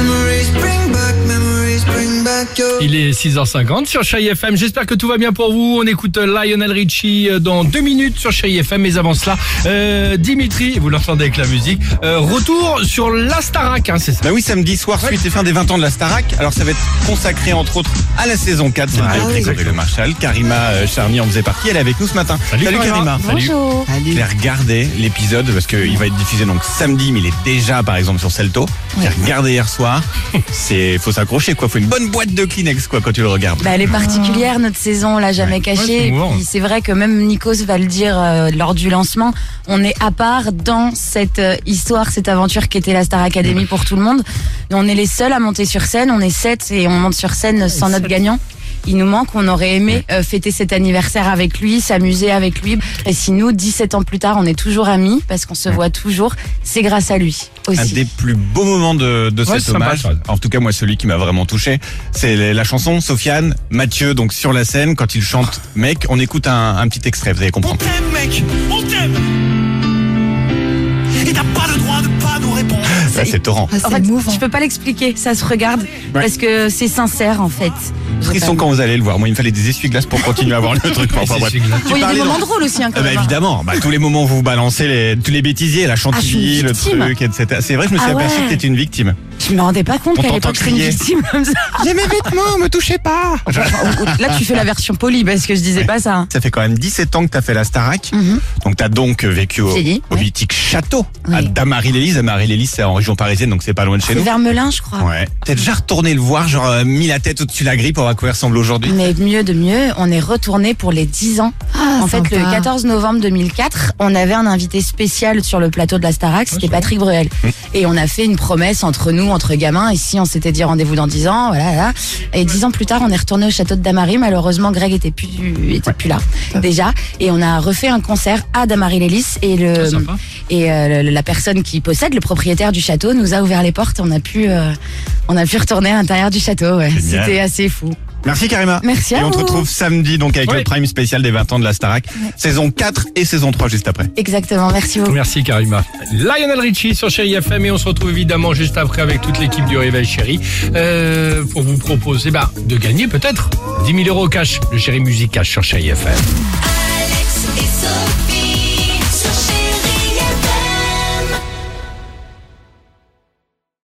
Memories Il est 6h50 sur Chérie FM. J'espère que tout va bien pour vous. On écoute Lionel Richie euh, dans deux minutes sur Chérie FM. Mais avant cela, euh, Dimitri, vous l'entendez avec la musique, euh, retour sur la Starac, hein, c'est ça? Bah oui, samedi soir, suite et fin des 20 ans de la Starac. Alors ça va être consacré entre autres à la saison 4, celle Ouais, de Grégory exactement. Le Marchal. Karima euh, Charny en faisait partie, elle est avec nous ce matin. Salut, Karima. Karima. Salut. Bonjour. J'ai regardé l'épisode parce qu'il va être diffusé donc samedi, mais il est déjà par exemple sur Celto. J'ai regardé hier soir. C'est, faut s'accrocher quoi. Faut une bonne boîte de Kleenex quoi quand tu le regardes. Bah, elle est particulière notre saison, on l'a jamais Ouais, c'est. Puis c'est vrai que même Nikos va le dire euh, lors du lancement, on est à part dans cette euh, histoire, cette aventure qui était la Star Academy pour tout le monde. Et on est les seuls à monter sur scène, on est sept et on monte sur scène sans notre gagnant. Il nous manque, on aurait aimé euh, fêter cet anniversaire avec lui, s'amuser avec lui. Et si nous, 17 ans plus tard, on est toujours amis parce qu'on se voit toujours, c'est grâce à lui Un aussi. des plus beaux moments de, de Ouais, cet sympa, hommage, en tout cas moi celui qui m'a vraiment touché, c'est la chanson Sofiane, Mathieu donc sur la scène quand il chante Mec, on écoute un, un petit extrait, vous allez comprendre. mec, on Ça c'est torrent. En fait, je peux pas l'expliquer, ça se regarde parce que c'est sincère en fait. Frisson quand vous allez le voir. Moi il me fallait des essuie-glaces pour continuer à voir le truc. Enfin, bref. essuie-glaces. Tu Bon, il y a des moments drôles aussi, hein, quand Ah bah même. évidemment, bah, tous les moments où vous balancez les, tous les bêtisiers, la Ah, chantilly, le truc, etc. C'est vrai, je me suis Ah aperçu ouais. que t'étais une victime. Je me rendais pas compte qu'à l'époque j'étais une victime comme ça. J'ai mes vêtements, me touchez pas. Là, tu fais la version polie parce que je disais pas ça. hein. Ça fait quand même 17 ans que t'as fait la Starac. Mhm. Donc t'as donc vécu au, dit, au ouais. mythique château à. Damary-les-Lys. Damary-les-Lys, c'est en région parisienne, donc c'est pas loin de chez nous. vers Melun, je crois. Ouais. T'es déjà retourné le voir, genre euh, mis la tête au-dessus de la grille pour voir à quoi il ressemble aujourd'hui? Mais mieux de mieux, on est retourné pour les 10 ans. En fait, le 14 novembre 2004, on avait un invité spécial sur le plateau de la Starac, c'était Patrick Bruel. Et on a fait une promesse entre nous, entre gamins. Ici, on s'était dit rendez-vous dans 10 ans, voilà, voilà. Et 10 ans plus tard, on est retourné au château de Damary. Malheureusement, Greg était plus, était plus là, déjà. Et on a refait un concert à Damary-les-Lys. Et le, Ah, et euh, la personne qui possède, le propriétaire du château, nous a ouvert les portes. On a pu, euh, on a pu retourner à l'intérieur du château. Ouais. C'était assez fou. Merci Karima. Merci à Et on te vous. retrouve samedi donc avec le prime spécial des 20 ans de la Starac. Saison 4 et saison 3 juste après. Exactement. Merci beaucoup. Merci Karima. Lionel Richie sur Chérie FM et on se retrouve évidemment juste après avec toute l'équipe du Réveil Chérie euh, pour vous proposer bah, de gagner peut-être 10 000 euros cash, le Chérie Musique Cash sur Chérie FM. Alex et Sophie.